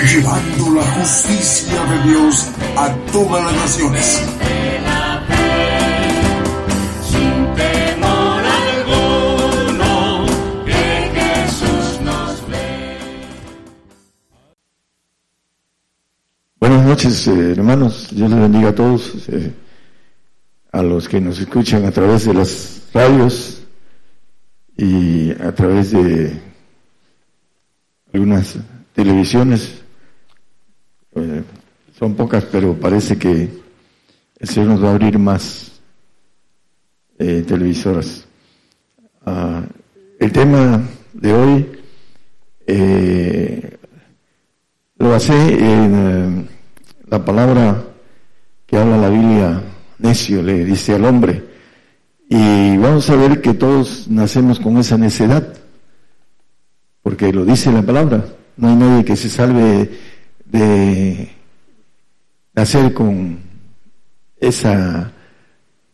Llevando la justicia de Dios a todas las naciones. Buenas noches, eh, hermanos. Dios les bendiga a todos, eh, a los que nos escuchan a través de las radios y a través de algunas televisiones. Eh, son pocas, pero parece que el Señor nos va a abrir más eh, televisoras. Ah, el tema de hoy eh, lo basé en eh, la palabra que habla la Biblia, necio, le dice al hombre. Y vamos a ver que todos nacemos con esa necedad, porque lo dice la palabra. No hay nadie que se salve de nacer con esa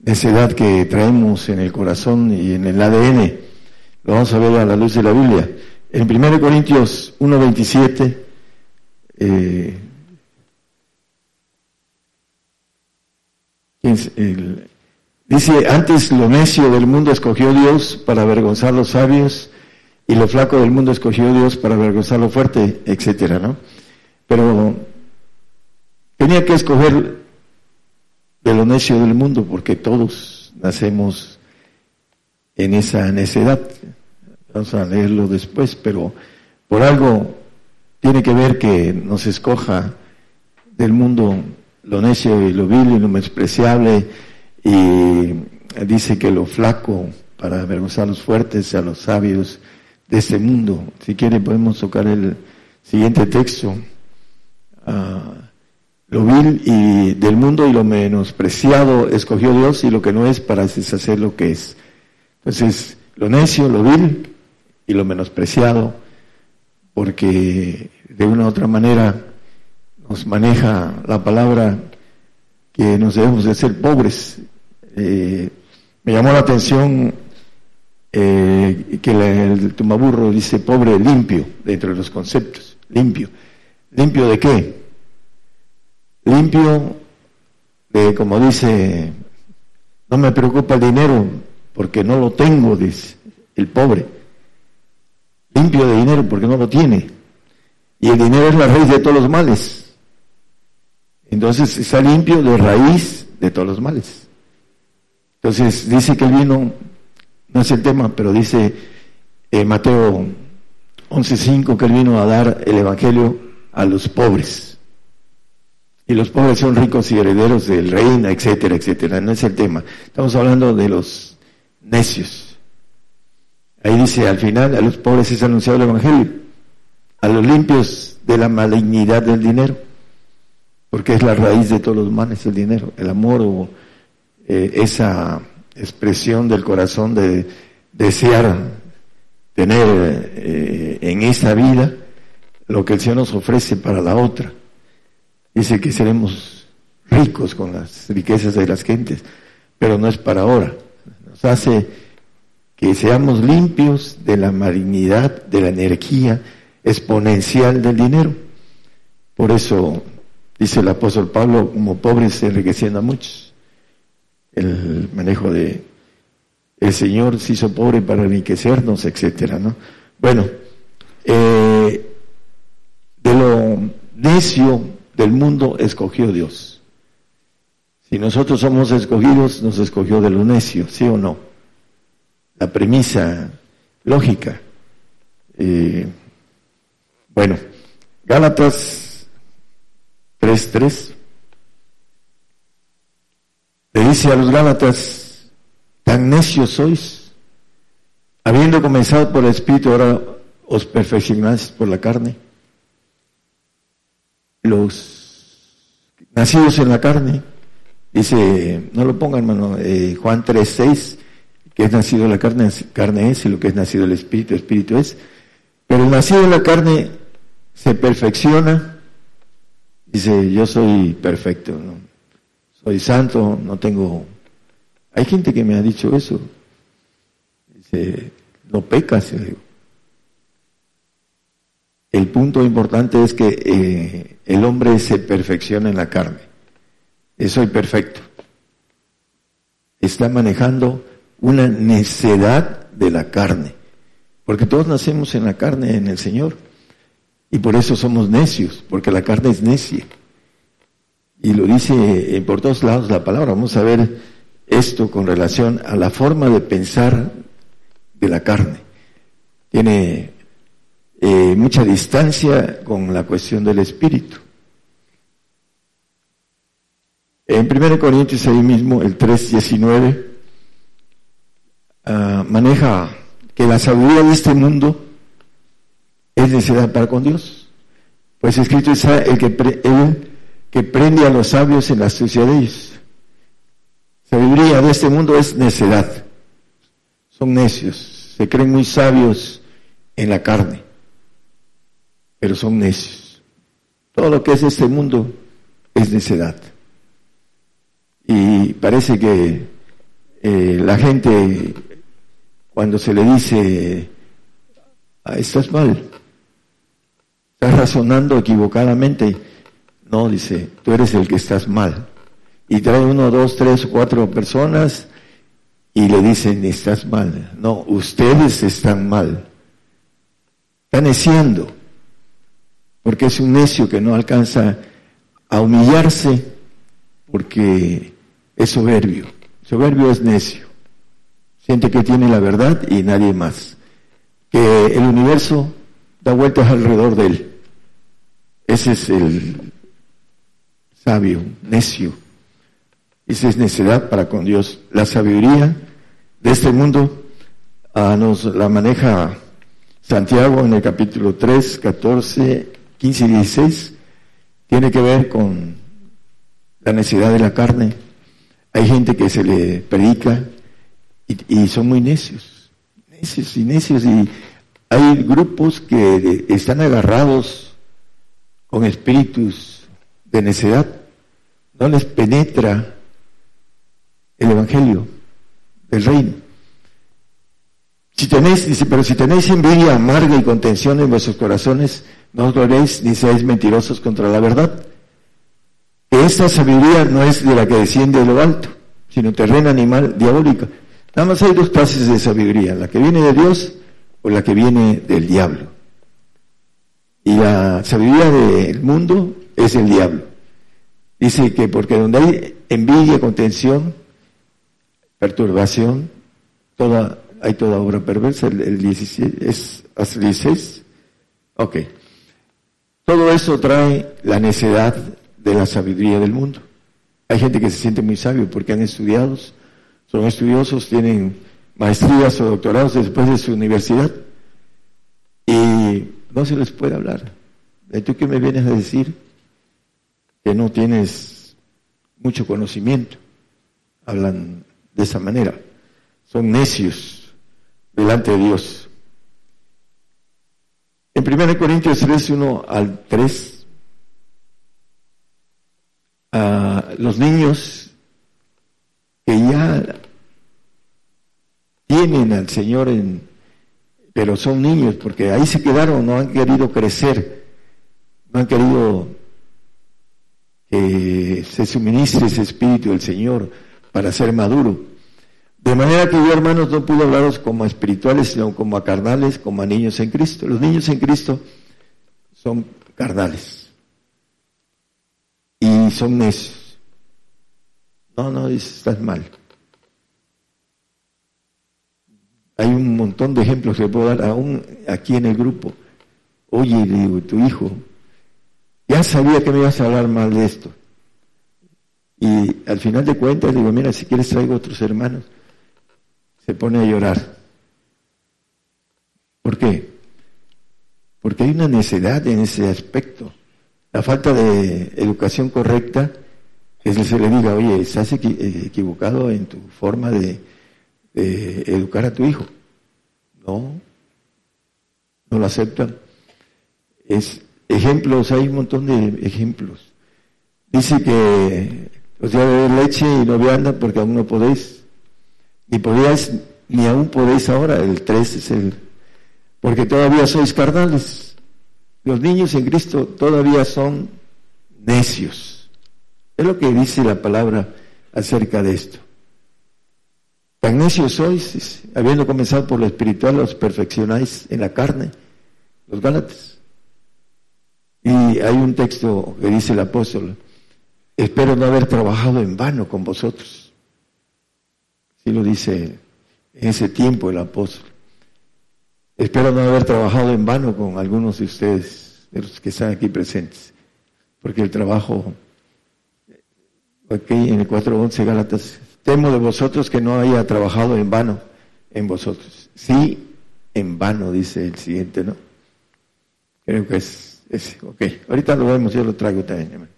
necedad que traemos en el corazón y en el ADN. Lo vamos a ver a la luz de la Biblia. En 1 Corintios 1.27, eh, dice, antes lo necio del mundo escogió Dios para avergonzar los sabios y lo flaco del mundo escogió Dios para avergonzar lo fuerte, etcétera, ¿no? Pero tenía que escoger de lo necio del mundo porque todos nacemos en esa necedad. Vamos a leerlo después, pero por algo tiene que ver que nos escoja del mundo lo necio y lo vil y lo despreciable y dice que lo flaco para avergonzar a los fuertes, a los sabios de este mundo. Si quiere podemos tocar el siguiente texto. Ah, lo vil y del mundo y lo menospreciado escogió Dios y lo que no es para deshacer lo que es. Entonces, lo necio, lo vil y lo menospreciado, porque de una u otra manera nos maneja la palabra que nos debemos de ser pobres. Eh, me llamó la atención eh, que el tumaburro dice pobre limpio dentro de los conceptos, limpio. ¿Limpio de qué? Limpio de, como dice, no me preocupa el dinero porque no lo tengo, dice el pobre. Limpio de dinero porque no lo tiene. Y el dinero es la raíz de todos los males. Entonces está limpio de raíz de todos los males. Entonces dice que el vino, no es el tema, pero dice eh, Mateo 11.5 que él vino a dar el Evangelio a los pobres. Y los pobres son ricos y herederos del reino, etcétera, etcétera. No es el tema. Estamos hablando de los necios. Ahí dice, al final, a los pobres es anunciado el Evangelio. A los limpios de la malignidad del dinero. Porque es la raíz de todos los males, el dinero. El amor o eh, esa expresión del corazón de desear tener eh, en esta vida lo que el Señor nos ofrece para la otra. Dice que seremos ricos con las riquezas de las gentes, pero no es para ahora. Nos hace que seamos limpios de la malignidad, de la energía exponencial del dinero. Por eso dice el apóstol Pablo, como pobres enriqueciendo a muchos. El manejo de el Señor se hizo pobre para enriquecernos, etcétera, ¿no? Bueno, eh, de lo necio del mundo escogió Dios. Si nosotros somos escogidos, nos escogió de lo necio, ¿sí o no? La premisa lógica. Eh, bueno, Gálatas 3.3 le dice a los Gálatas, tan necios sois, habiendo comenzado por el Espíritu, ahora os perfeccionáis por la carne. Los nacidos en la carne. Dice, no lo ponga hermano, eh, Juan 3.6, que es nacido la carne, carne es, y lo que es nacido el espíritu, espíritu es. Pero el nacido en la carne se perfecciona, dice, yo soy perfecto, soy santo, no tengo... Hay gente que me ha dicho eso. Dice, no pecas. El punto importante es que eh, el hombre se perfecciona en la carne. Soy perfecto. Está manejando una necedad de la carne. Porque todos nacemos en la carne en el Señor. Y por eso somos necios, porque la carne es necia. Y lo dice eh, por todos lados la palabra. Vamos a ver esto con relación a la forma de pensar de la carne. Tiene eh, mucha distancia con la cuestión del espíritu. En 1 Corintios ahí mismo, el 3.19, uh, maneja que la sabiduría de este mundo es necesidad para con Dios. Pues escrito está el que, el que prende a los sabios en la astucia de ellos. Sabiduría de este mundo es necedad. Son necios, se creen muy sabios en la carne pero son necios. Todo lo que es este mundo es necedad. Y parece que eh, la gente, cuando se le dice, ah, estás mal, estás razonando equivocadamente, no, dice, tú eres el que estás mal. Y trae uno, dos, tres, cuatro personas y le dicen, estás mal. No, ustedes están mal. Están neciando porque es un necio que no alcanza a humillarse porque es soberbio. Soberbio es necio. Siente que tiene la verdad y nadie más. Que el universo da vueltas alrededor de él. Ese es el sabio, necio. Esa es necedad para con Dios. La sabiduría de este mundo ah, nos la maneja Santiago en el capítulo 3, 14 15 y 16 tiene que ver con la necesidad de la carne. Hay gente que se le predica y, son muy necios, necios y necios y hay grupos que están agarrados con espíritus de necedad. No les penetra el evangelio del reino. Si tenéis, dice, pero si tenéis envidia amarga y contención en vuestros corazones, no os doréis ni seáis mentirosos contra la verdad. Esta sabiduría no es de la que desciende de lo alto, sino terrena animal diabólica. Nada más hay dos clases de sabiduría, la que viene de Dios o la que viene del diablo. Y la sabiduría del mundo es el diablo. Dice que porque donde hay envidia, contención, perturbación, toda, hay toda obra perversa, el, 17, es hasta 16. Ok. Todo eso trae la necedad de la sabiduría del mundo. Hay gente que se siente muy sabio porque han estudiado, son estudiosos, tienen maestrías o doctorados después de su universidad y no se les puede hablar. ¿Y tú qué me vienes a decir? Que no tienes mucho conocimiento. Hablan de esa manera. Son necios delante de Dios. En 1 Corintios 3, 1 al 3, los niños que ya tienen al Señor en, pero son niños porque ahí se quedaron, no han querido crecer, no han querido que se suministre ese espíritu del Señor para ser maduro. De manera que yo, hermanos, no puedo hablaros como a espirituales, sino como a carnales, como a niños en Cristo. Los niños en Cristo son carnales. Y son necios. No, no, estás mal. Hay un montón de ejemplos que puedo dar aún aquí en el grupo. Oye, digo, tu hijo, ya sabía que me ibas a hablar mal de esto. Y al final de cuentas digo, mira, si quieres traigo otros hermanos se pone a llorar. ¿Por qué? Porque hay una necedad en ese aspecto. La falta de educación correcta que se le diga, oye, estás eh, equivocado en tu forma de, educar a tu hijo. No, no lo aceptan. Es ejemplos, hay un montón de ejemplos. Dice que os voy a beber leche y no vianda porque aún no podéis. Ni podíais, ni aún podéis ahora. El 3 es el. Porque todavía sois carnales. Los niños en Cristo todavía son necios. Es lo que dice la palabra acerca de esto. Tan necios sois, habiendo comenzado por lo espiritual, los perfeccionáis en la carne, los Gálatas. Y hay un texto que dice el apóstol, espero no haber trabajado en vano con vosotros. Así lo dice en ese tiempo el apóstol. Espero no haber trabajado en vano con algunos de ustedes, de los que están aquí presentes, porque el trabajo aquí en el 4.11 Gálatas, temo de vosotros que no haya trabajado en vano en vosotros. Sí, en vano, dice el siguiente, ¿no? Creo que es, es ok. Ahorita lo vemos, yo lo traigo también.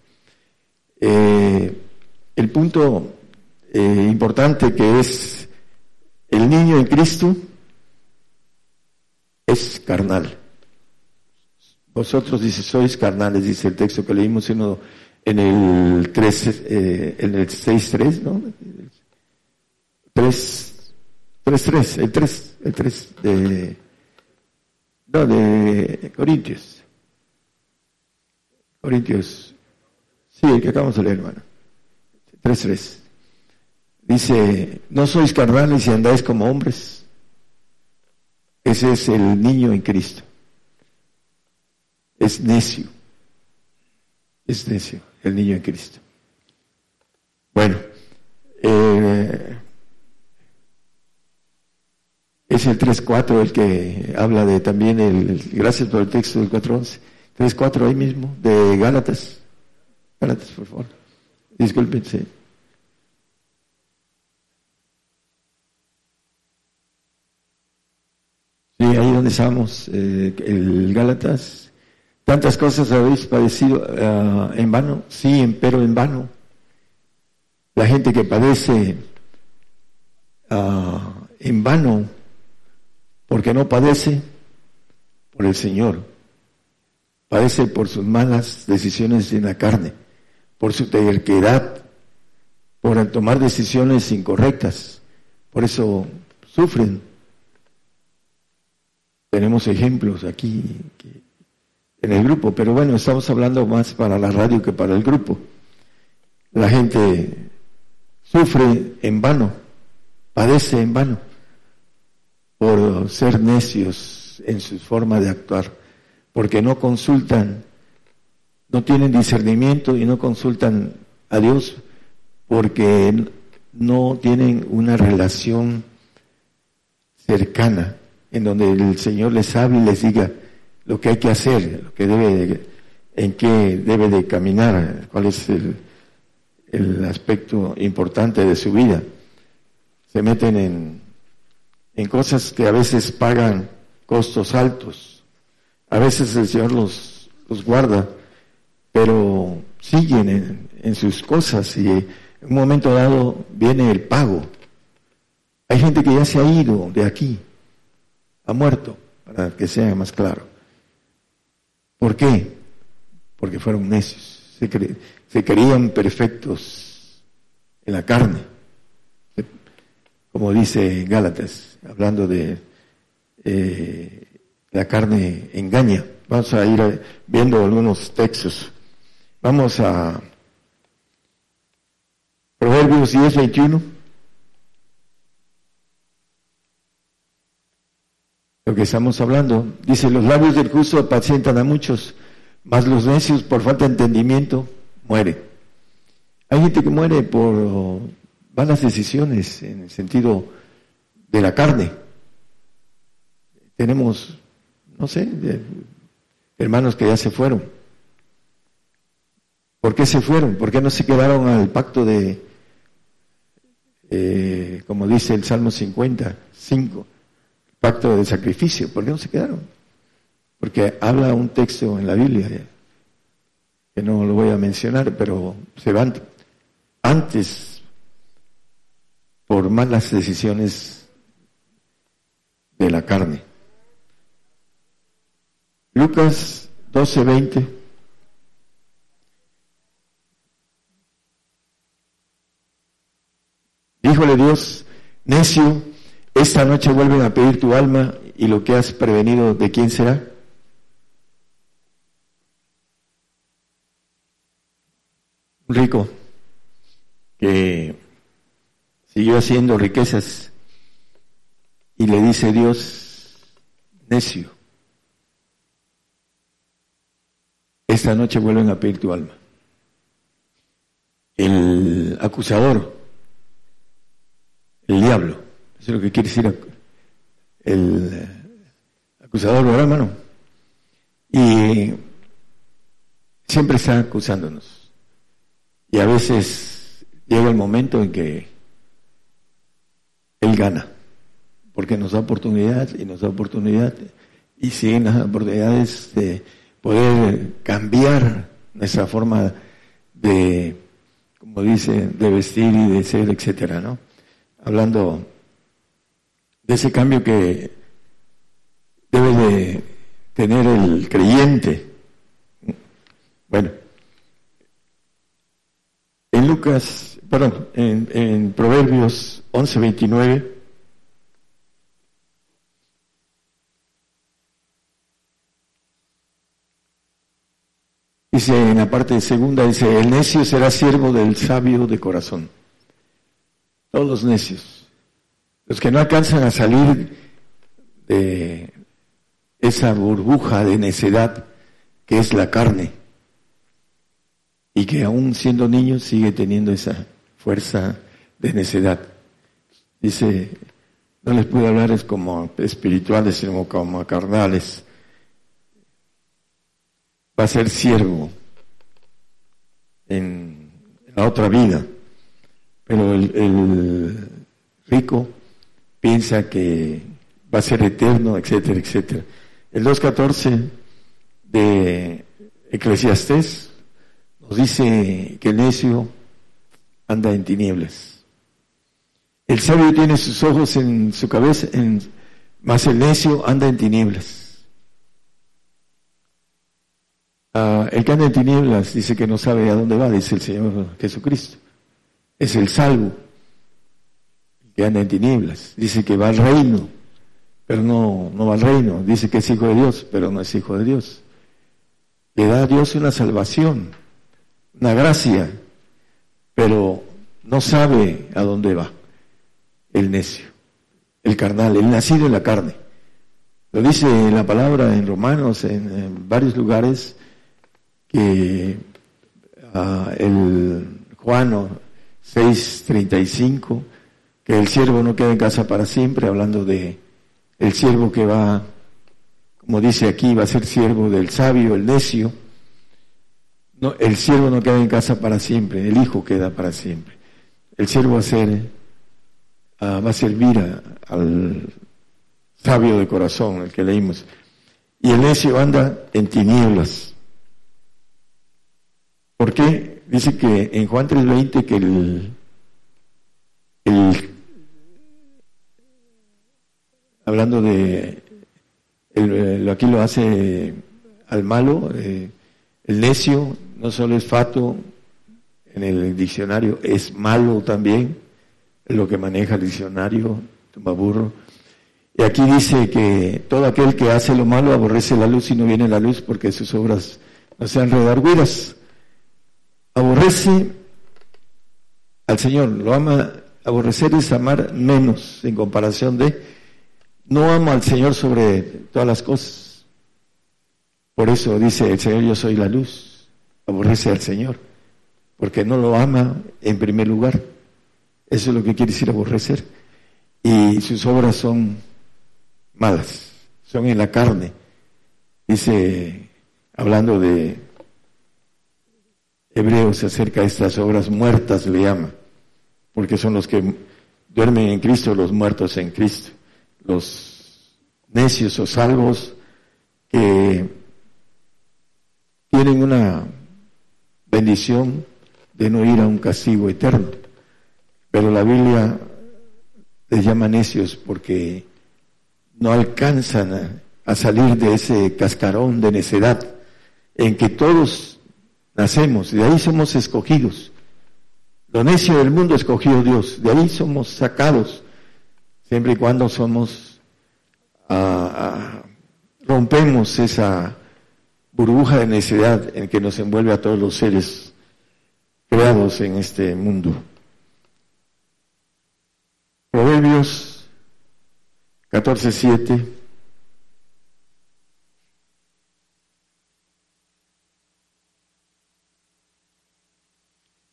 Eh, el punto eh, importante que es el niño en Cristo es carnal. Vosotros, dice, sois carnales, dice el texto que leímos en el 3, eh, en el 6.3, ¿no? 3, 3, el 3, el 3 de, no, de Corintios. Corintios, sí, el que acabamos de leer, hermano. 3.3. Dice, no sois carnales y andáis como hombres. Ese es el niño en Cristo. Es necio. Es necio el niño en Cristo. Bueno, eh, es el 3.4 el que habla de también el, gracias por el texto del 4.11, 3.4 ahí mismo, de Gálatas. Gálatas, por favor. Disculpen, estamos, eh, el Gálatas Tantas cosas habéis padecido uh, en vano, sí, pero en vano. La gente que padece uh, en vano, porque no padece por el Señor, padece por sus malas decisiones en la carne, por su terquedad, por tomar decisiones incorrectas. Por eso sufren. Tenemos ejemplos aquí en el grupo, pero bueno, estamos hablando más para la radio que para el grupo. La gente sufre en vano, padece en vano por ser necios en su forma de actuar, porque no consultan, no tienen discernimiento y no consultan a Dios porque no tienen una relación cercana en donde el Señor les hable y les diga, lo que hay que hacer, en qué debe de caminar, cuál es el, el aspecto importante de su vida. Se meten en, en cosas que a veces pagan costos altos. A veces el Señor los, los guarda, pero siguen en, en sus cosas y en un momento dado viene el pago. Hay gente que ya se ha ido de aquí, muerto, para que sea más claro. ¿Por qué? Porque fueron necios, se, creían perfectos en la carne, como dice Gálatas, hablando de eh, la carne engaña. Vamos a ir viendo algunos textos. Vamos a Proverbios 10, 21. Lo que estamos hablando. Dice, los labios del justo apacientan a muchos, mas los necios por falta de entendimiento mueren. Hay gente que muere por malas decisiones en el sentido de la carne. Tenemos, no sé, hermanos que ya se fueron. ¿Por qué se fueron? ¿Por qué no se quedaron al pacto de, eh, como dice el Salmo 55, pacto de sacrificio. ¿Por qué no se quedaron? Porque habla un texto en la Biblia, que no lo voy a mencionar, pero se van antes por malas decisiones de la carne. Lucas 12, 20. Díjole Dios, necio, esta noche vuelven a pedir tu alma y lo que has prevenido, ¿de quién será? Un rico que siguió haciendo riquezas y le dice Dios, necio, esta noche vuelven a pedir tu alma. El acusador, el diablo, eso es lo que quiere decir el acusador, ¿verdad, hermano? Y siempre está acusándonos. Y a veces llega el momento en que Él gana, porque nos da oportunidad y nos da oportunidad y siguen las oportunidades de poder cambiar nuestra forma de, como dice, de vestir y de ser, etcétera, ¿no? Hablando de ese cambio que debe de tener el creyente. Bueno, en Lucas, perdón, en, en Proverbios 11, 29, Dice en la parte segunda, dice, el necio será siervo del sabio de corazón. Todos los necios. Los que no alcanzan a salir de esa burbuja de necedad que es la carne y que aún siendo niños sigue teniendo esa fuerza de necedad. Dice, no les puedo hablar es como espirituales, sino como carnales va a ser siervo en la otra vida, pero el, rico piensa que va a ser eterno, etcétera, etcétera. El 2.14 de Eclesiastés nos dice que el necio anda en tinieblas. El sabio tiene sus ojos en su cabeza, en, más el necio anda en tinieblas. Ah, el que anda en tinieblas dice que no sabe a dónde va, dice el Señor Jesucristo. Es el salvo. Que anda tinieblas. Dice que va al reino, pero no, no va al reino. Dice que es hijo de Dios, pero no es hijo de Dios. Le da a Dios una salvación, una gracia, pero no sabe a dónde va. El necio, el carnal, el nacido en la carne. Lo dice la palabra en Romanos, en varios lugares, que uh, el Juan 6:35, que el siervo no queda en casa para siempre, hablando de el siervo que va, como dice aquí, va a ser siervo del sabio, el necio. No, el siervo no queda en casa para siempre, el hijo queda para siempre. El siervo va a ser, uh, va a servir al sabio de corazón, el que leímos. Y el necio anda en tinieblas ¿Por qué? Dice que en Juan 3:20 que el, hablando de, el, aquí lo hace al malo, eh, el necio no solo es fato en el diccionario, es malo también, lo que maneja el diccionario, tumbaburro. Y aquí dice que todo aquel que hace lo malo aborrece la luz y no viene la luz porque sus obras no sean redarguidas aborrece al Señor, lo ama, aborrecer es amar menos en comparación de, no amo al Señor sobre todas las cosas. Por eso dice el Señor, yo soy la luz, aborrece al Señor, porque no lo ama en primer lugar. Eso es lo que quiere decir aborrecer. Y sus obras son malas, son en la carne. Dice, hablando de Hebreos acerca de estas obras muertas le llama, porque son los que duermen en Cristo, los muertos en Cristo, los necios o salvos que tienen una bendición de no ir a un castigo eterno. Pero la Biblia les llama necios porque no alcanzan a, salir de ese cascarón de necedad en que todos nacemos, de ahí somos escogidos. Lo necio del mundo escogió Dios, de ahí somos sacados, siempre y cuando somos, ah, ah, rompemos esa burbuja de necedad en que nos envuelve a todos los seres creados en este mundo. Proverbios 14.7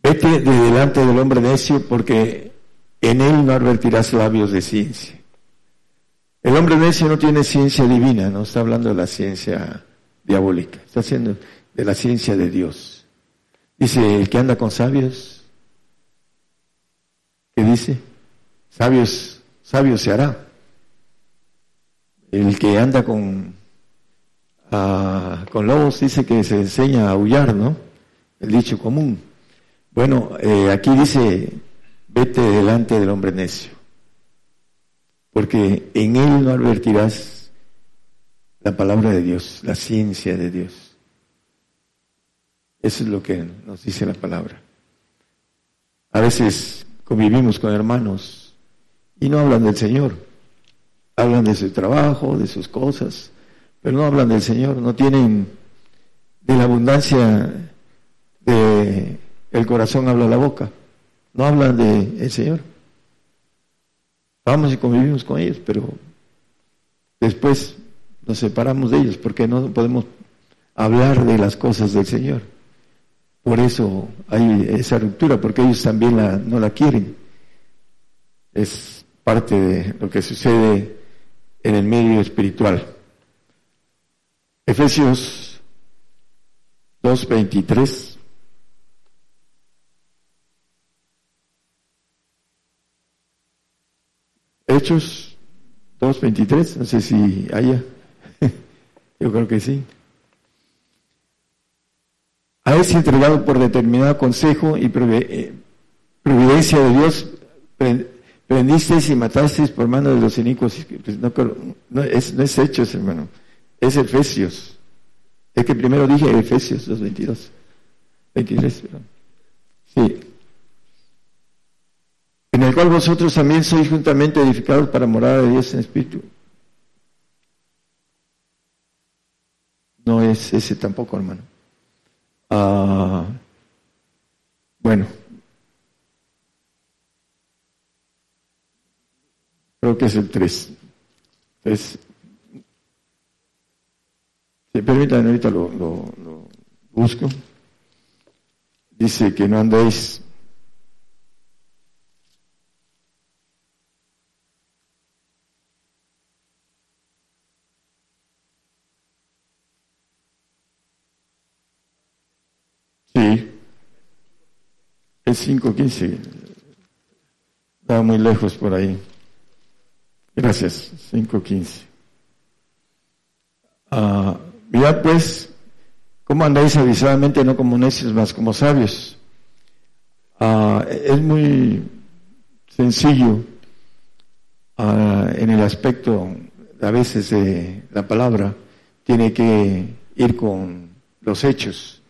Vete de delante del hombre necio porque en él no advertirás labios de ciencia. El hombre necio no tiene ciencia divina, no está hablando de la ciencia diabólica, está haciendo de la ciencia de Dios. Dice, el que anda con sabios, ¿qué dice? Sabios, sabios se hará. El que anda con, ah, lobos dice que se enseña a aullar, ¿no? El dicho común. Bueno, eh, aquí dice, vete delante del hombre necio, porque en él no advertirás la palabra de Dios, la ciencia de Dios. Eso es lo que nos dice la palabra. A veces convivimos con hermanos y no hablan del Señor, hablan de su trabajo, de sus cosas, pero no hablan del Señor, no tienen de la abundancia de el corazón habla la boca, no hablan de el Señor. Vamos y convivimos con ellos, pero después nos separamos de ellos porque no podemos hablar de las cosas del Señor. Por eso hay esa ruptura, porque ellos también la, no la quieren. Es parte de lo que sucede en el medio espiritual. Efesios 2.23 Hechos 2.23, no sé si haya. Yo creo que sí. Habéis entregado por determinado consejo y eh, providencia de Dios, prendisteis y matasteis por mano de los inicuos. Pues no, es, no es Hechos, hermano, es Efesios. Es que primero dije Efesios 2.22. 23, perdón. Sí el cual vosotros también sois juntamente edificados para morar de Dios en espíritu. No es ese tampoco, hermano. Ah, bueno, creo que es el 3. Entonces, si permítanme, ahorita lo, lo busco. Dice que no andéis Sí. Es 5.15. Va muy lejos por ahí. Gracias. 5.15. Ah, mirad pues, ¿cómo andáis avisadamente, no como necios, más como sabios? Ah, es muy sencillo ah, en el aspecto, a veces, de la palabra, tiene que ir con los hechos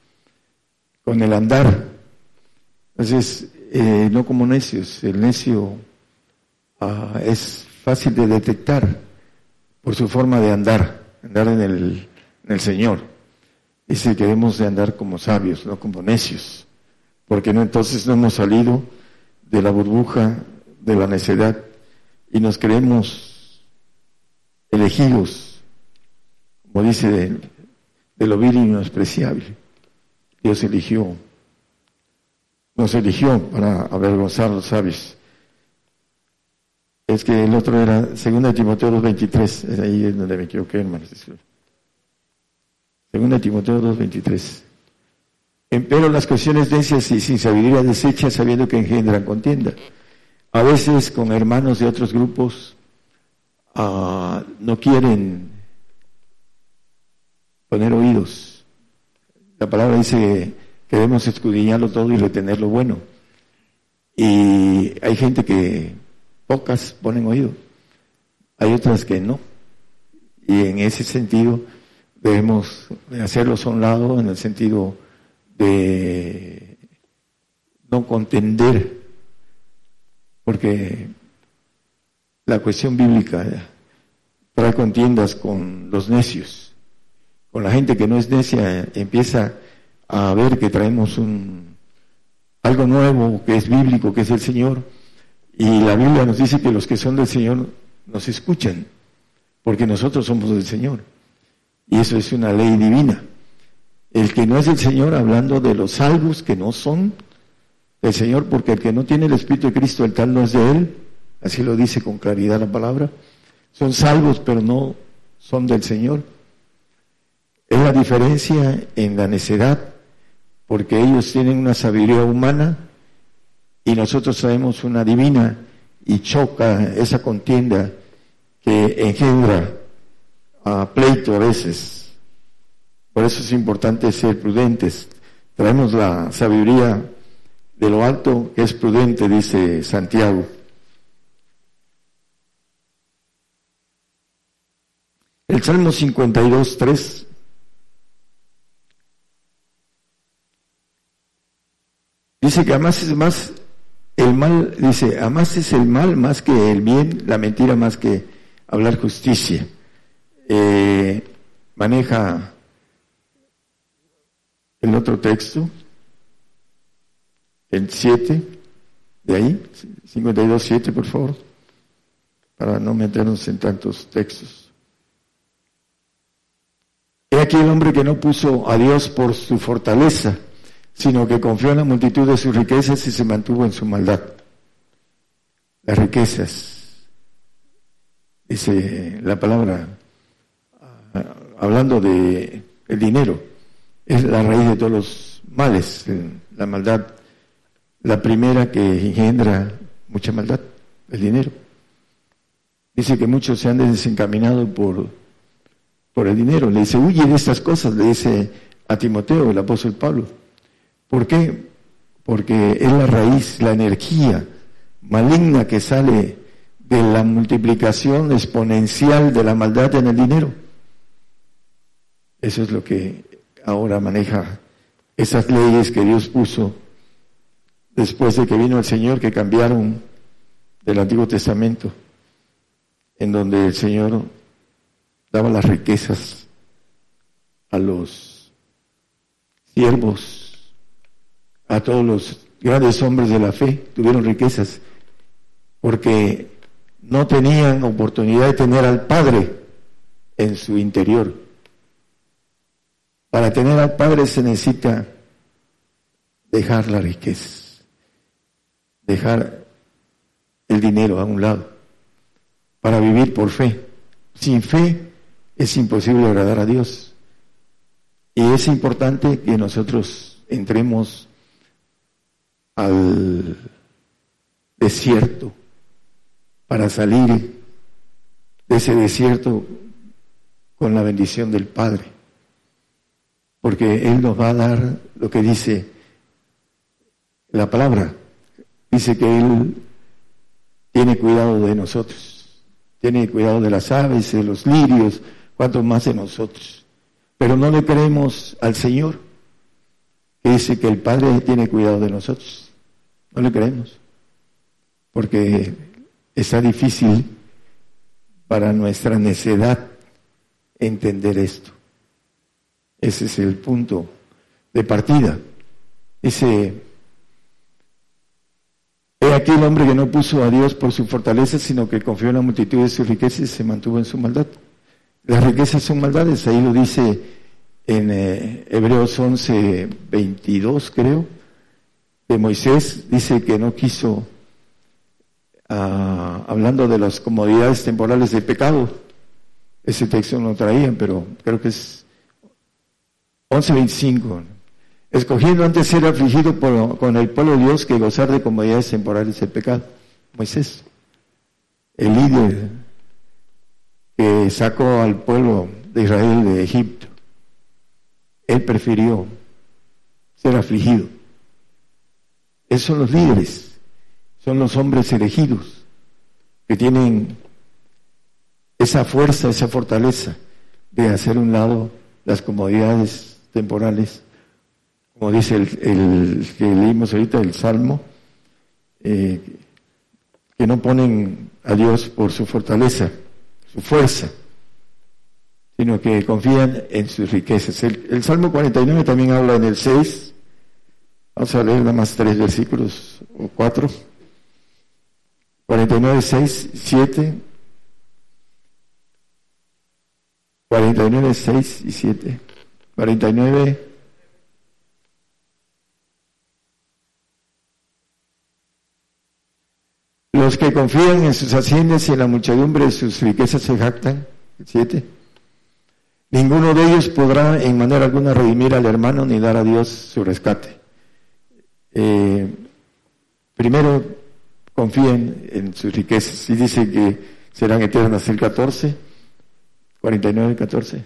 con el andar. Entonces, eh, no como necios, el necio ah, es fácil de detectar por su forma de andar, andar en el, en el Señor. Dice que debemos de andar como sabios, no como necios, porque no entonces no hemos salido de la burbuja de la necedad y nos creemos elegidos, como dice, de, lo vil y menospreciable. Dios eligió, nos eligió para avergonzar los sabios. Es que el otro era 2 Timoteo 2.23, es ahí donde me equivoqué, hermanos. 2 Timoteo 2.23. Pero las cuestiones necias y sin sabiduría desechas sabiendo que engendran contienda. A veces con hermanos de otros grupos ah, no quieren poner oídos la palabra dice queremos escudriñarlo todo y retener lo bueno. Y hay gente que pocas ponen oído, hay otras que no. Y en ese sentido debemos hacerlos a un lado en el sentido de no contender, porque la cuestión bíblica trae contiendas con los necios, con la gente que no es necia, empieza a ver que traemos un algo nuevo que es bíblico, que es el Señor, y la Biblia nos dice que los que son del Señor nos escuchan, porque nosotros somos del Señor. Y eso es una ley divina. El que no es el Señor, hablando de los salvos que no son del Señor, porque el que no tiene el Espíritu de Cristo, el tal no es de Él, así lo dice con claridad la palabra, son salvos pero no son del Señor. Es la diferencia en la necedad, porque ellos tienen una sabiduría humana y nosotros sabemos una divina y choca esa contienda que engendra a pleito a veces. Por eso es importante ser prudentes. Traemos la sabiduría de lo alto que es prudente, dice Santiago. El Salmo 52, 3. Dice que además es más el mal, dice, además es el mal más que el bien, la mentira más que hablar justicia. Eh, maneja el otro texto, el 7, de ahí, 52, 7, por favor, para no meternos en tantos textos. He aquí el hombre que no puso a Dios por su fortaleza, sino que confió en la multitud de sus riquezas y se mantuvo en su maldad. Las riquezas, dice la palabra, hablando de el dinero, es la raíz de todos los males, la maldad, la primera que engendra mucha maldad, el dinero. Dice que muchos se han desencaminado por, por el dinero. Le dice, huye de estas cosas, le dice a Timoteo, el apóstol Pablo. ¿Por qué? Porque es la raíz, la energía maligna que sale de la multiplicación exponencial de la maldad en el dinero. Eso es lo que ahora maneja esas leyes que Dios puso después de que vino el Señor, que cambiaron del Antiguo Testamento, en donde el Señor daba las riquezas a los siervos, a todos los grandes hombres de la fe, tuvieron riquezas, porque no tenían oportunidad de tener al Padre en su interior. Para tener al Padre se necesita dejar la riqueza, dejar el dinero a un lado, para vivir por fe. Sin fe es imposible agradar a Dios. Y es importante que nosotros entremos al desierto para salir de ese desierto con la bendición del Padre porque Él nos va a dar lo que dice la palabra. Dice que Él tiene cuidado de nosotros, tiene cuidado de las aves, de los lirios, cuanto más de nosotros. Pero no le creemos al Señor, que dice que el Padre tiene cuidado de nosotros. No le creemos, porque está difícil para nuestra necedad entender esto. Ese es el punto de partida. Dice, he aquí el hombre que no puso a Dios por su fortaleza, sino que confió en la multitud de sus riquezas y se mantuvo en su maldad. Las riquezas son maldades, ahí lo dice en eh, Hebreos 11, 22 creo, de Moisés, dice que no quiso, ah, hablando de las comodidades temporales del pecado, ese texto no traían, pero creo que es 11.25. Escogiendo antes ser afligido con el pueblo de Dios que gozar de comodidades temporales el pecado. Moisés, el líder que sacó al pueblo de Israel de Egipto, él prefirió ser afligido. Esos son los líderes, son los hombres elegidos que tienen esa fuerza, esa fortaleza de hacer un lado las comodidades temporales, como dice el, que leímos ahorita, el Salmo, eh, que no ponen a Dios por su fortaleza, su fuerza, sino que confían en sus riquezas. El, Salmo 49 también habla en el 6, vamos a leer nada más tres versículos o cuatro. 49, 6, 7, 49, 6 y 7. 49. Los que confían en sus haciendas y en la muchedumbre de sus riquezas se jactan. 7. Ninguno de ellos podrá en manera alguna redimir al hermano ni dar a Dios su rescate. Eh, primero, confíen en sus riquezas. Y dice que serán eternas el 14 49, 14.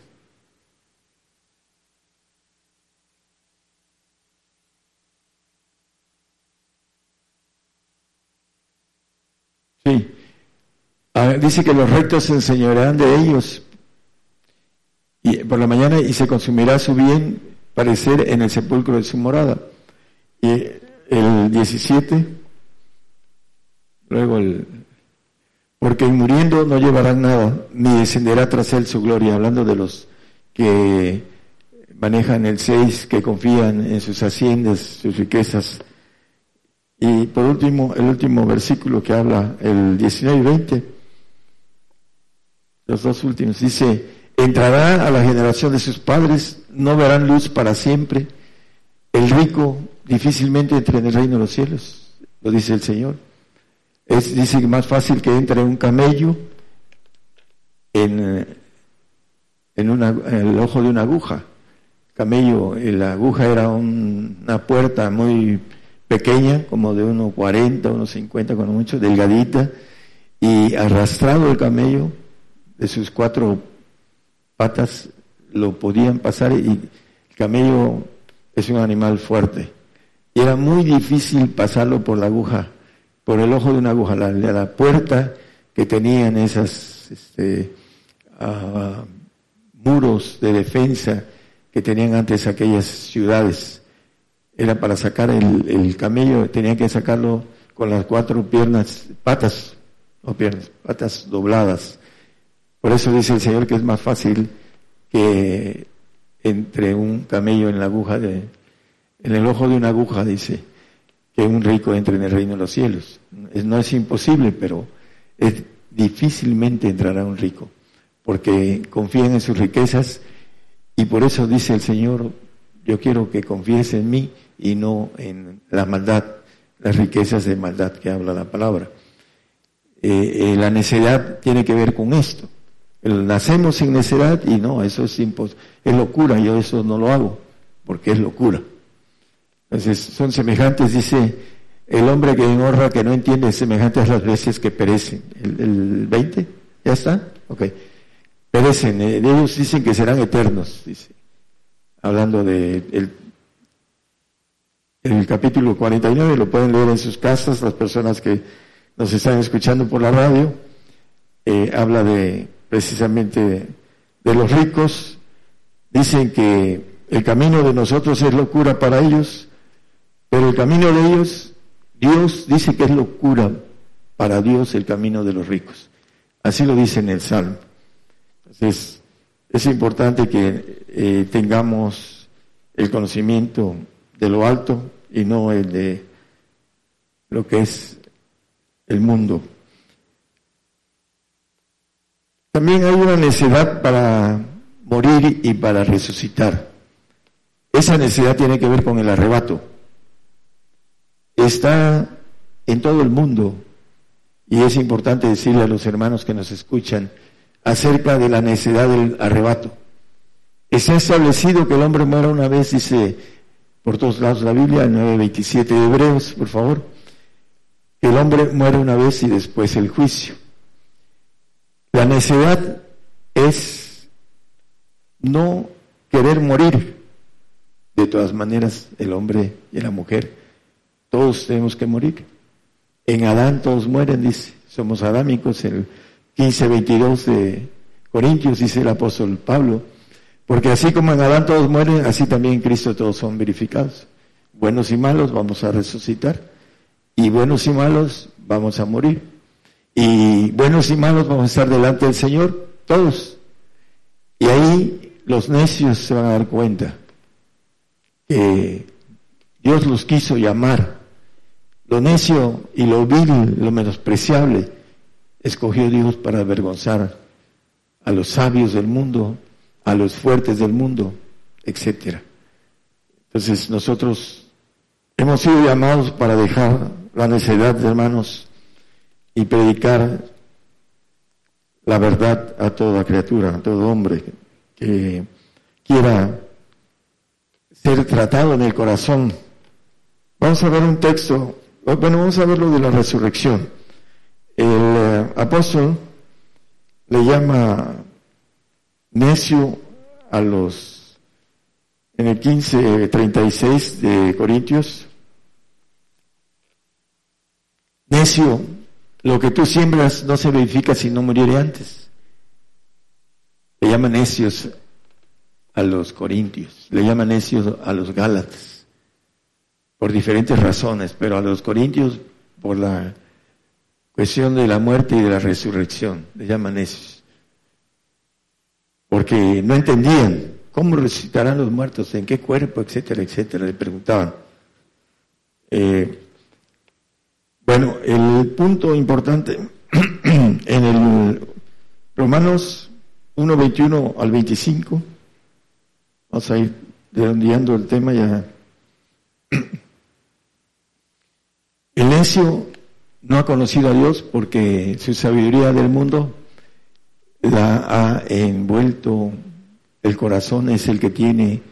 Sí. dice que los rectos se enseñarán de ellos y por la mañana y se consumirá su bien parecer en el sepulcro de su morada. Y el 17, luego el porque en muriendo no llevarán nada, ni descenderá tras él su gloria, hablando de los que manejan el 6, que confían en sus haciendas, sus riquezas. Y por último, el último versículo que habla, el 19 y 20, los dos últimos, dice, entrará a la generación de sus padres, no verán luz para siempre, el rico difícilmente entra en el reino de los cielos, lo dice el Señor. Es, dice más fácil que entre un camello en, en, una, el ojo de una aguja. Camello, la aguja era una puerta muy pequeña, como de unos 40, unos 50 con mucho, delgadita, y arrastrado el camello de sus cuatro patas lo podían pasar y el camello es un animal fuerte. Y era muy difícil pasarlo por la aguja por el ojo de una aguja, la, la puerta que tenían esas este, ah, muros de defensa que tenían antes aquellas ciudades. Era para sacar el, camello, tenían que sacarlo con las cuatro piernas, patas, no piernas, patas dobladas. Por eso dice el Señor que es más fácil que entre un camello en la aguja de, en el ojo de una aguja, dice, que un rico entre en el reino de los cielos. No es imposible, pero es, difícilmente entrará un rico, porque confían en sus riquezas y por eso dice el Señor, yo quiero que confíes en mí y no en la maldad, las riquezas de maldad que habla la palabra. Eh, eh, la necedad tiene que ver con esto. nacemos sin necedad y no, eso es, es locura, yo eso no lo hago, porque es locura. Entonces, son semejantes, dice el hombre que honra, que no entiende, semejantes las veces que perecen. ¿El, 20? ¿Ya está? Ok. Perecen, eh, ellos dicen que serán eternos, dice. Hablando de el, el capítulo 49, lo pueden leer en sus casas, las personas que nos están escuchando por la radio, eh, habla de precisamente de los ricos, dicen que el camino de nosotros es locura para ellos, pero el camino de ellos, Dios dice que es locura para Dios el camino de los ricos. Así lo dice en el Salmo. Entonces, es importante que eh, tengamos el conocimiento de lo alto y no el de lo que es el mundo. También hay una necesidad para morir y para resucitar. Esa necesidad tiene que ver con el arrebato está en todo el mundo y es importante decirle a los hermanos que nos escuchan acerca de la necesidad del arrebato. Está establecido que el hombre muera una vez, dice por todos lados la Biblia, el 9.27 de Hebreos, por favor, el hombre muere una vez y después el juicio. La necesidad es no querer morir, De todas maneras, el hombre y la mujer, todos tenemos que morir. En Adán todos mueren, dice. Somos adámicos, el 15, 22 de Corintios, dice el apóstol Pablo. Porque así como en Adán todos mueren, así también en Cristo todos son verificados. Buenos y malos vamos a resucitar. Y buenos y malos vamos a morir. Y buenos y malos vamos a estar delante del Señor, todos. Y ahí los necios se van a dar cuenta que Dios los quiso llamar. Lo necio y lo vil, lo menospreciable, escogió Dios para avergonzar a los sabios del mundo, a los fuertes del mundo, etcétera. Entonces nosotros hemos sido llamados para dejar la necesidad, hermanos, y predicar la verdad a toda criatura, a todo hombre que quiera ser tratado en el corazón. Vamos a ver un texto, bueno, vamos a ver lo de la resurrección. El eh, apóstol le llama necio a los, en el 1536 de Corintios, necio, lo que tú siembras no se verifica si no muriere antes. Le llaman necios a los corintios, le llaman necios a los gálatas, por diferentes razones, pero a los corintios por la cuestión de la muerte y de la resurrección, le llaman necios. Porque no entendían cómo resucitarán los muertos, en qué cuerpo, etcétera, etcétera, le preguntaban. Eh, bueno, el punto importante en el Romanos 1, 21 al 25, vamos a ir redondeando el tema ya. El necio no ha conocido a Dios porque su sabiduría del mundo la ha envuelto, el corazón es el que tiene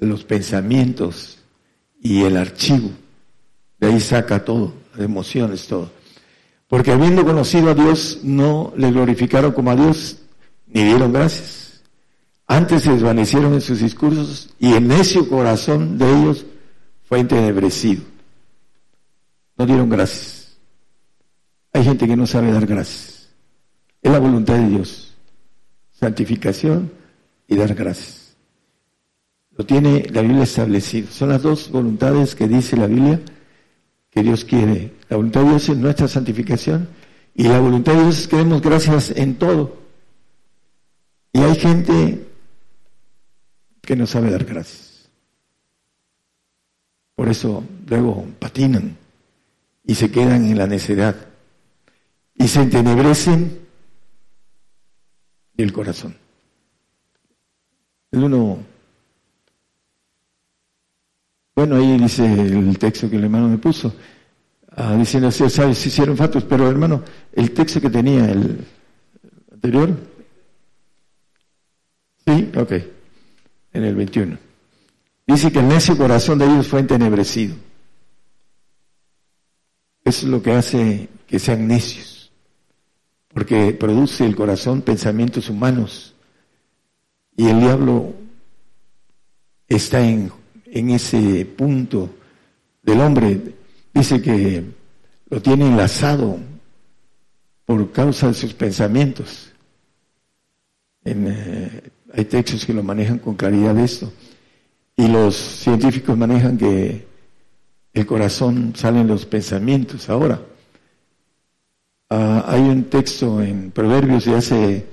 los pensamientos y el archivo, de ahí saca todo emociones, todo. Porque habiendo conocido a Dios, no le glorificaron como a Dios, ni dieron gracias. Antes se desvanecieron en sus discursos y el necio corazón de ellos fue entenebrecido. No dieron gracias. Hay gente que no sabe dar gracias. Es la voluntad de Dios. Santificación y dar gracias. Lo tiene la Biblia establecido. Son las dos voluntades que dice la Biblia que Dios quiere. La voluntad de Dios es nuestra santificación y la voluntad de Dios es que demos gracias en todo. Y hay gente que no sabe dar gracias. Por eso luego patinan y se quedan en la necedad y se entenebrecen el corazón. El uno bueno, ahí dice el texto que el hermano me puso, ah, diciendo, si sabes, se hicieron fatos, pero hermano, el texto que tenía el anterior, sí, ok, en el 21, dice que el necio corazón de ellos fue entenebrecido. Eso es lo que hace que sean necios, porque produce el corazón pensamientos humanos y el diablo está en ese punto del hombre, dice que lo tiene enlazado por causa de sus pensamientos. Eh, hay textos que lo manejan con claridad de esto. Y los científicos manejan que el corazón salen los pensamientos ahora. Ah, hay un texto en Proverbios de hace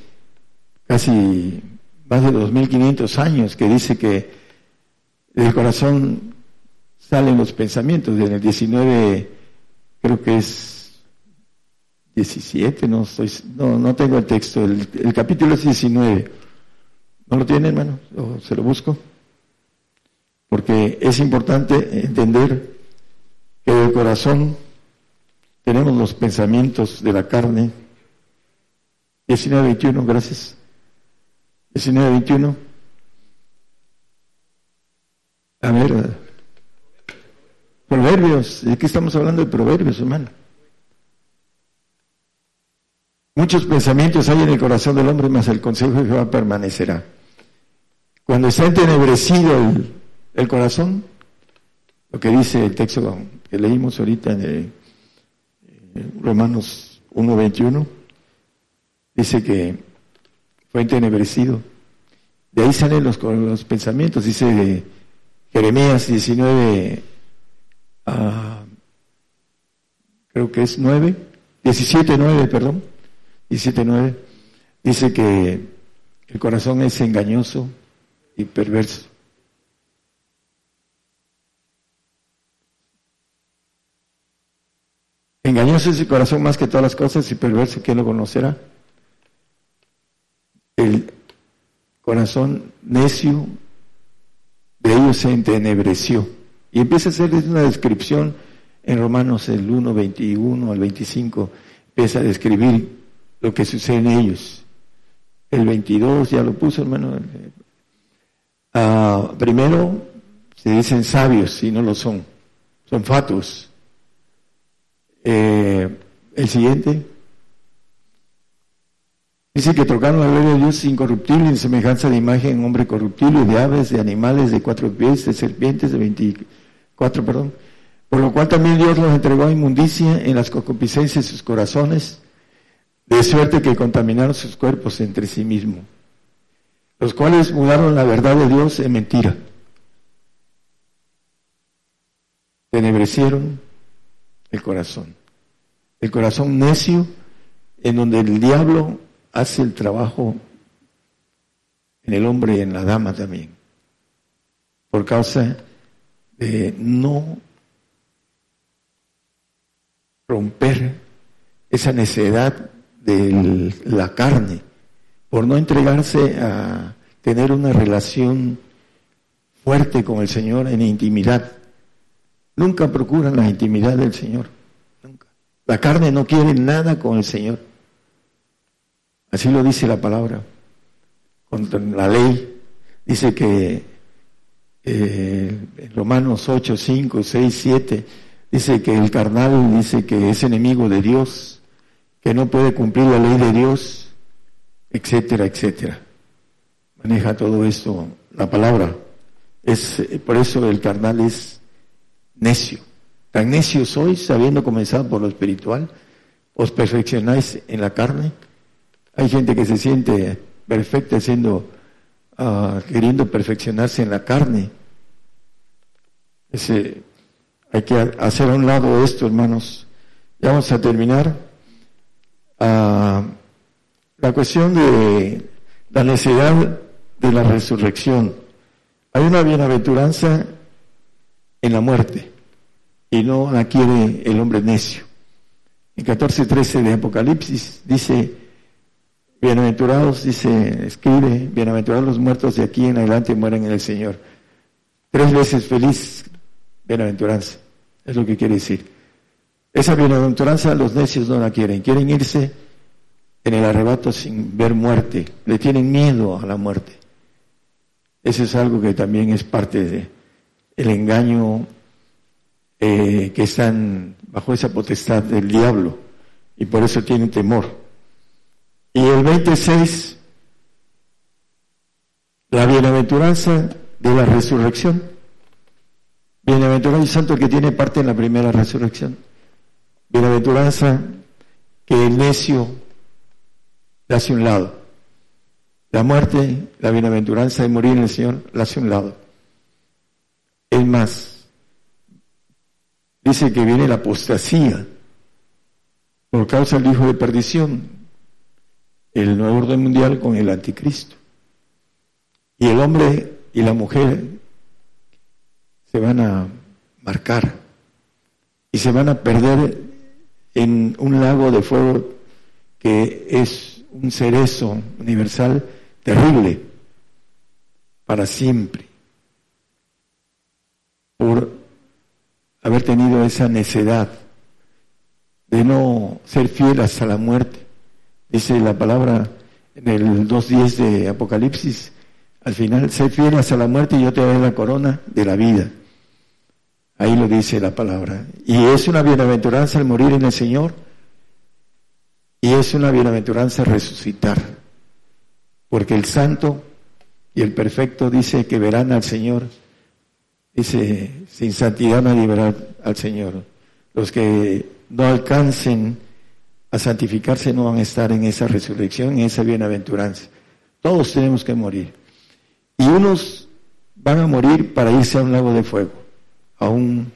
casi más de 2500 años que dice que del corazón salen los pensamientos. En el 19, creo que es 17, no, estoy, no, no tengo el texto. El, capítulo es 19. ¿No lo tiene, hermano? ¿O se lo busco? Porque es importante entender que del corazón tenemos los pensamientos de la carne. 19, 21, gracias. 19, 21. A ver, proverbios, ¿de qué estamos hablando de proverbios, hermano? Muchos pensamientos hay en el corazón del hombre, mas el consejo de Jehová permanecerá. Cuando está entenebrecido el corazón, lo que dice el texto que leímos ahorita en eh, Romanos 1.21, dice que fue entenebrecido. De ahí salen los, los pensamientos, dice Jeremías 19, ah, creo que es 9, 17.9, perdón, 17.9, dice que el corazón es engañoso y perverso. Engañoso es el corazón más que todas las cosas y perverso, ¿quién lo conocerá? El corazón necio de ellos se entenebreció. Y empieza a hacer una descripción en Romanos el 1, 21 al 25, empieza a describir lo que sucede en ellos. El 22 ya lo puso, hermano. Ah, primero se dicen sabios y no lo son, son fatos eh, el siguiente. Dice que trocaron la gloria de Dios incorruptible en semejanza de imagen, hombre corruptible, de aves, de animales, de cuatro pies, de serpientes, de veinticuatro, perdón. Por lo cual también Dios los entregó a inmundicia en las concupiscencias de sus corazones, de suerte que contaminaron sus cuerpos entre sí mismos, los cuales mudaron la verdad de Dios en mentira. Tenebrecieron el corazón. El corazón necio en donde el diablo hace el trabajo en el hombre y en la dama también. Por causa de no romper esa necedad de la carne, por no entregarse a tener una relación fuerte con el Señor en intimidad. Nunca procuran la intimidad del Señor. Nunca. La carne no quiere nada con el Señor. Así lo dice la palabra. Contra la ley dice que eh, en Romanos 8, 5, 6, 7 dice que el carnal dice que es enemigo de Dios, que no puede cumplir la ley de Dios, etcétera, etcétera. Maneja todo esto la palabra. Es por eso el carnal es necio. Tan necio sois, habiendo comenzado por lo espiritual, os perfeccionáis en la carne. Hay gente que se siente perfecta siendo, ah, queriendo perfeccionarse en la carne. Hay que hacer a un lado esto, hermanos. Ya vamos a terminar. Ah, la cuestión de la necesidad de la resurrección. Hay una bienaventuranza en la muerte y no la quiere el hombre necio. En 14.13 de Apocalipsis dice, bienaventurados, dice, escribe, bienaventurados los muertos de aquí en adelante mueren en el Señor. Tres veces feliz bienaventuranza, es lo que quiere decir. Esa bienaventuranza los necios no la quieren, quieren irse en el arrebato sin ver muerte, le tienen miedo a la muerte. Eso es algo que también es parte de, el engaño eh, que están bajo esa potestad del diablo y por eso tienen temor. Y el 26, la bienaventuranza de la resurrección. Bienaventurado y santo que tiene parte en la primera resurrección. Bienaventuranza que el necio la hace un lado. La muerte, la bienaventuranza de morir en el Señor, la hace un lado. Es más, dice que viene la apostasía por causa del hijo de perdición, el nuevo orden mundial con el anticristo. Y el hombre y la mujer se van a marcar y se van a perder en un lago de fuego que es un cerezo universal terrible para siempre por haber tenido esa necedad de no ser fiel hasta la muerte. Dice la palabra en el 2.10 de Apocalipsis, al final, ser fiel hasta la muerte y yo te daré la corona de la vida. Ahí lo dice la palabra. Y es una bienaventuranza el morir en el Señor y es una bienaventuranza resucitar. Porque el santo y el perfecto dice que verán al Señor Dice, sin santidad nadie verá al Señor. Los que no alcancen a santificarse no van a estar en esa resurrección, en esa bienaventuranza. Todos tenemos que morir. Y unos van a morir para irse a un lago de fuego, a un,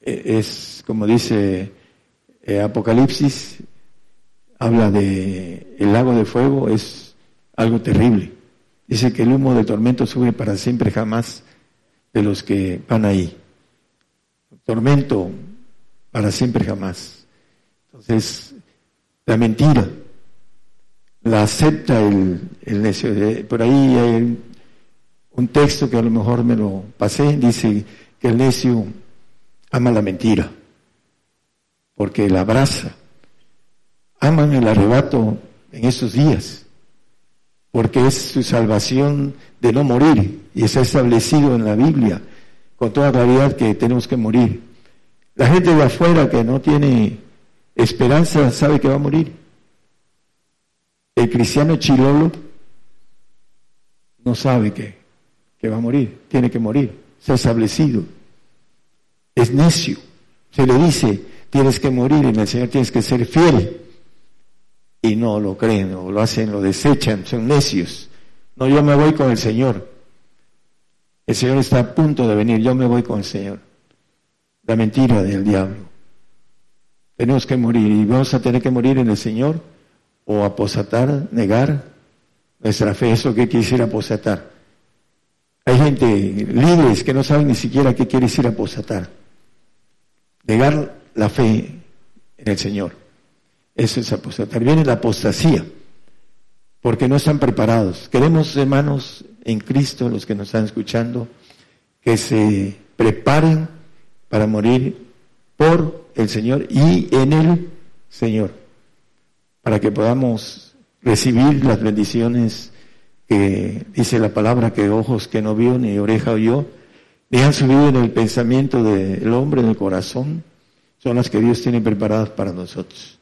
es como dice eh, Apocalipsis, habla de el lago de fuego, es algo terrible. Dice que el humo de tormento sube para siempre jamás de los que van ahí. Tormento para siempre jamás. Entonces, la mentira la acepta el, necio. Por ahí hay un texto que a lo mejor me lo pasé, dice que el necio ama la mentira, porque la abraza. Aman el arrebato en esos días, porque es su salvación de no morir, y está establecido en la Biblia con toda claridad que tenemos que morir. La gente de afuera que no tiene esperanza sabe que va a morir. El cristiano chilolo no sabe que, que va a morir, tiene que morir, se ha establecido. Es necio. Se le dice, tienes que morir en el Señor, tienes que ser fiel. Y no lo creen, o lo hacen, lo desechan, son necios. No, yo me voy con el Señor. El Señor está a punto de venir, yo me voy con el Señor. La mentira del diablo. Tenemos que morir y vamos a tener que morir en el Señor o aposatar, negar nuestra fe. ¿Eso qué quiere decir aposatar? Hay gente, líderes, que no saben ni siquiera qué quiere decir aposatar. Negar la fe en el Señor. Eso es apostatar. Viene la apostasía, porque no están preparados. Queremos, hermanos, en Cristo, los que nos están escuchando, que se preparen para morir por el Señor y en el Señor para que podamos recibir las bendiciones que dice la palabra que ojos que no vio ni oreja oyó, ni han subido en el pensamiento del hombre, en el corazón, son las que Dios tiene preparadas para nosotros.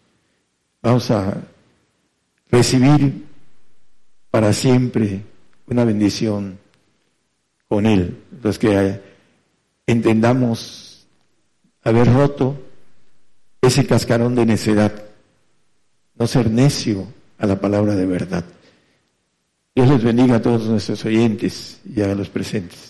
Vamos a recibir para siempre una bendición con Él. Los que entendamos haber roto ese cascarón de necedad no ser necio a la palabra de verdad. Dios les bendiga a todos nuestros oyentes y a los presentes.